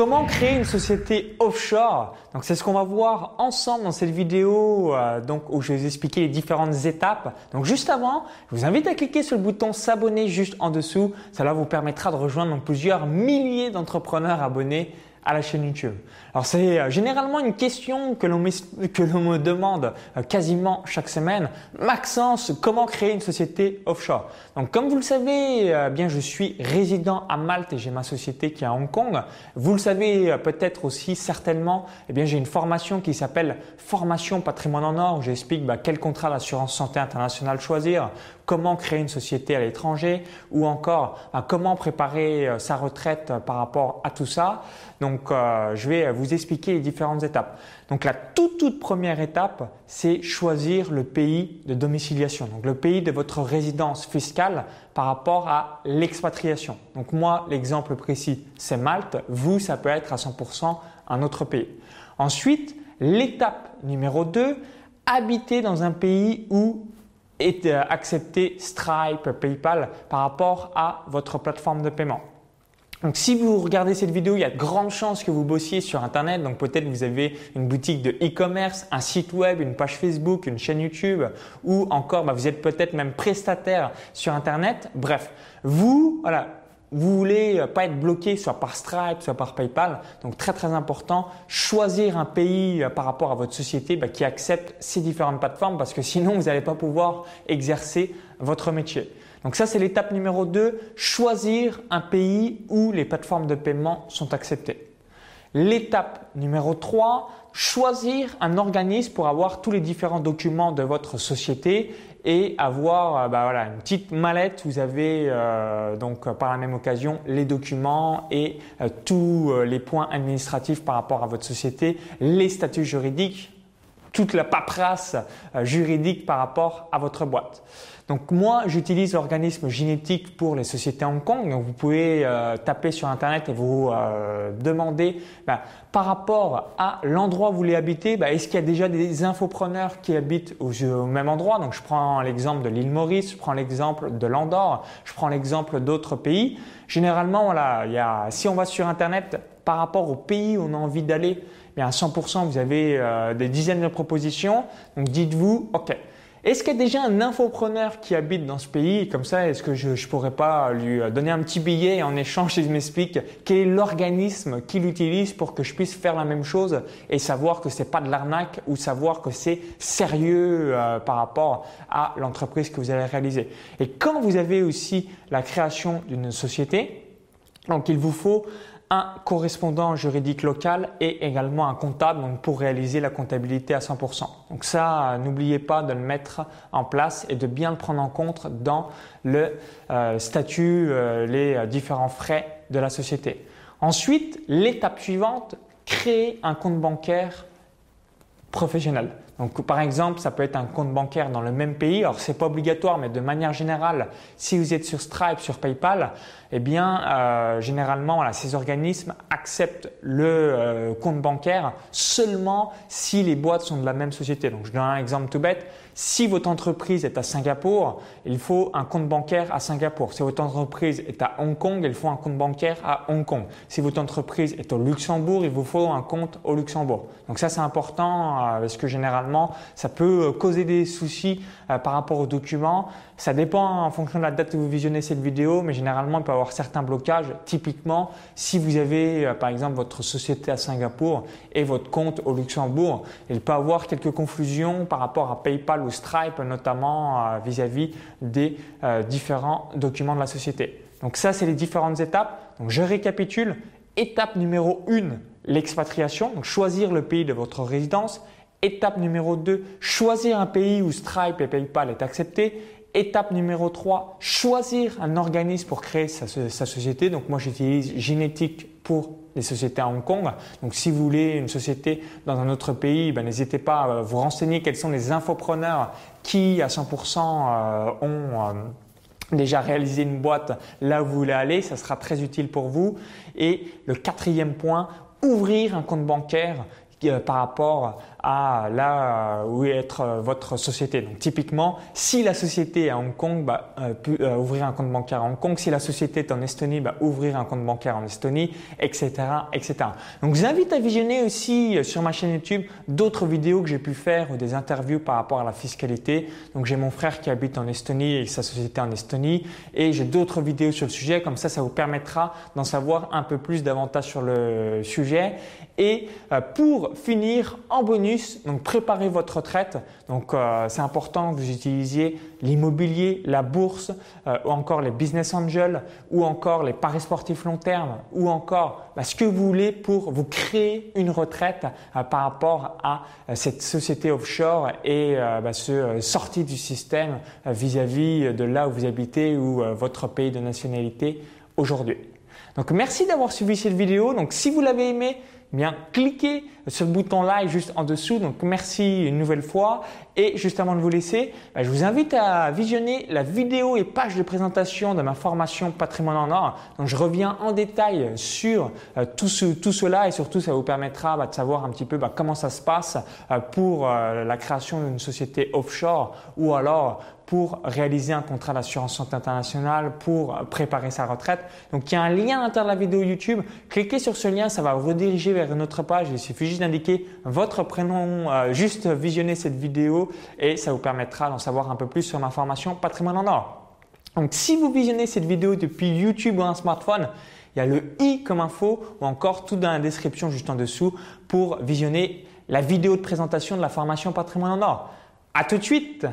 Comment créer une société offshore? Donc c'est ce qu'on va voir ensemble dans cette vidéo euh, donc où je vais vous expliquer les différentes étapes. Donc juste avant, je vous invite à cliquer sur le bouton s'abonner juste en dessous. Cela vous permettra de rejoindre plusieurs milliers d'entrepreneurs abonnés à la chaîne YouTube. Alors c'est euh, généralement une question que l'on me demande euh, quasiment chaque semaine. Maxence, comment créer une société offshore? Donc comme vous le savez, euh, bien je suis résident à Malte et j'ai ma société qui est à Hong Kong. Vous le savez peut-être aussi certainement, eh bien j'ai une formation qui s'appelle Formation Patrimoine en Or où j'explique bah, quel contrat d'assurance santé internationale choisir, comment créer une société à l'étranger ou encore bah, comment préparer sa retraite par rapport à tout ça. Donc je vais vous expliquer les différentes étapes. Donc la toute toute première étape, c'est choisir le pays de domiciliation, donc le pays de votre résidence fiscale par rapport à l'expatriation. Donc moi, l'exemple précis, c'est Malte. Vous, ça peut être à 100% un autre pays. Ensuite, l'étape numéro 2, habiter dans un pays où est euh, accepté Stripe, PayPal par rapport à votre plateforme de paiement. Donc si vous regardez cette vidéo, il y a de grandes chances que vous bossiez sur Internet. Donc peut-être vous avez une boutique de e-commerce, un site web, une page Facebook, une chaîne YouTube ou encore bah, vous êtes peut-être même prestataire sur Internet. Bref, vous, voilà, vous voulez pas être bloqué soit par Stripe, soit par PayPal. Donc très très important, choisir un pays euh, par rapport à votre société bah, qui accepte ces différentes plateformes parce que sinon vous n'allez pas pouvoir exercer votre métier. Donc ça, c'est l'étape numéro 2, choisir un pays où les plateformes de paiement sont acceptées. L'étape numéro 3, choisir un organisme pour avoir tous les différents documents de votre société et avoir euh, bah voilà, une petite mallette. Vous avez euh, donc par la même occasion les documents et euh, tous les points administratifs par rapport à votre société, les statuts juridiques, toute la paperasse juridique par rapport à votre boîte. Donc moi, j'utilise l'organisme génétique pour les sociétés Hong Kong. Donc vous pouvez euh, taper sur Internet et vous euh, demander bah, par rapport à l'endroit où vous voulez habiter, bah, est-ce qu'il y a déjà des infopreneurs qui habitent au, même endroit? Donc je prends l'exemple de l'île Maurice, je prends l'exemple de l'Andorre, je prends l'exemple d'autres pays. Généralement, voilà, il y a, si on va sur Internet par rapport au pays où on a envie d'aller, à 100%, vous avez euh, des dizaines de propositions. Donc dites-vous, ok. Est-ce qu'il y a déjà un infopreneur qui habite dans ce pays Comme ça, est-ce que je ne pourrais pas lui donner un petit billet et en échange, il m'explique quel est l'organisme qu'il utilise pour que je puisse faire la même chose et savoir que c'est pas de l'arnaque ou savoir que c'est sérieux euh, par rapport à l'entreprise que vous allez réaliser? Et quand vous avez aussi la création d'une société, donc il vous faut un correspondant juridique local et également un comptable pour réaliser la comptabilité à 100%. Donc ça, n'oubliez pas de le mettre en place et de bien le prendre en compte dans le euh, statut, euh, les euh, différents frais de la société. Ensuite, l'étape suivante, créer un compte bancaire Donc, par exemple, ça peut être un compte bancaire dans le même pays. Alors, c'est pas obligatoire, mais de manière générale, si vous êtes sur Stripe, sur PayPal, eh bien, euh, généralement, ces organismes acceptent le euh, compte bancaire seulement si les boîtes sont de la même société. Donc, je donne un exemple tout bête. Si votre entreprise est à Singapour, il faut un compte bancaire à Singapour. Si votre entreprise est à Hong Kong, il faut un compte bancaire à Hong Kong. Si votre entreprise est au Luxembourg, il vous faut un compte au Luxembourg. Donc ça, c'est important euh, parce que généralement, ça peut euh, causer des soucis euh, par rapport aux documents. Ça dépend en fonction de la date où vous visionnez cette vidéo, mais généralement, il peut y avoir certains blocages. Typiquement, si vous avez par exemple votre société à Singapour et votre compte au Luxembourg, il peut y avoir quelques confusions par rapport à PayPal Stripe, notamment euh, vis-à-vis des euh, différents documents de la société. Donc ça, c'est les différentes étapes. Donc je récapitule. Étape numéro 1, l'expatriation, donc choisir le pays de votre résidence. Étape numéro 2, choisir un pays où Stripe et PayPal est accepté. Étape numéro 3, choisir un organisme pour créer sa, société. Donc moi j'utilise Génétique pour les sociétés à Hong Kong. Donc si vous voulez une société dans un autre pays, ben, n'hésitez pas à vous renseigner quels sont les infopreneurs qui à 100% euh, ont euh, déjà réalisé une boîte là où vous voulez aller. Ça sera très utile pour vous. Et le quatrième point, ouvrir un compte bancaire euh, par rapport là où est votre société. Donc typiquement, si la société est à Hong Kong, bah, peut ouvrir un compte bancaire à Hong Kong. Si la société est en Estonie, bah, ouvrir un compte bancaire en Estonie, etc., etc. Donc je vous invite à visionner aussi sur ma chaîne YouTube d'autres vidéos que j'ai pu faire ou des interviews par rapport à la fiscalité. Donc j'ai mon frère qui habite en Estonie et sa société en Estonie et j'ai d'autres vidéos sur le sujet. Comme ça, ça vous permettra d'en savoir un peu plus davantage sur le sujet. Et euh, pour finir, en bonus, donc préparez votre retraite. Donc euh, c'est important que vous utilisiez l'immobilier, la bourse, euh, ou encore les business angels, ou encore les paris sportifs long terme, ou encore bah, ce que vous voulez pour vous créer une retraite par rapport à cette société offshore et bah, ce sortie du système vis-à-vis de là où vous habitez ou votre pays de nationalité aujourd'hui. Donc merci d'avoir suivi cette vidéo. Donc si vous l'avez aimé, bien cliquez sur le bouton like juste en dessous. Donc merci une nouvelle fois. Et juste avant de vous laisser, bah, je vous invite à visionner la vidéo et page de présentation de ma formation Patrimoine en or. Donc je reviens en détail sur euh, tout, cela et surtout ça vous permettra bah, de savoir un petit peu bah, comment ça se passe euh, pour euh, la création d'une société offshore ou alors pour réaliser un contrat d'assurance santé internationale, pour préparer sa retraite. Donc il y a un lien à l'intérieur de la vidéo YouTube. Cliquez sur ce lien, ça va vous rediriger vers une autre page. Il suffit juste d'indiquer votre prénom, euh, juste visionner cette vidéo et ça vous permettra d'en savoir un peu plus sur ma formation Patrimoine en or. Donc si vous visionnez cette vidéo depuis YouTube ou un smartphone, il y a le i comme info ou encore tout dans la description juste en dessous pour visionner la vidéo de présentation de la formation Patrimoine en or. À tout de suite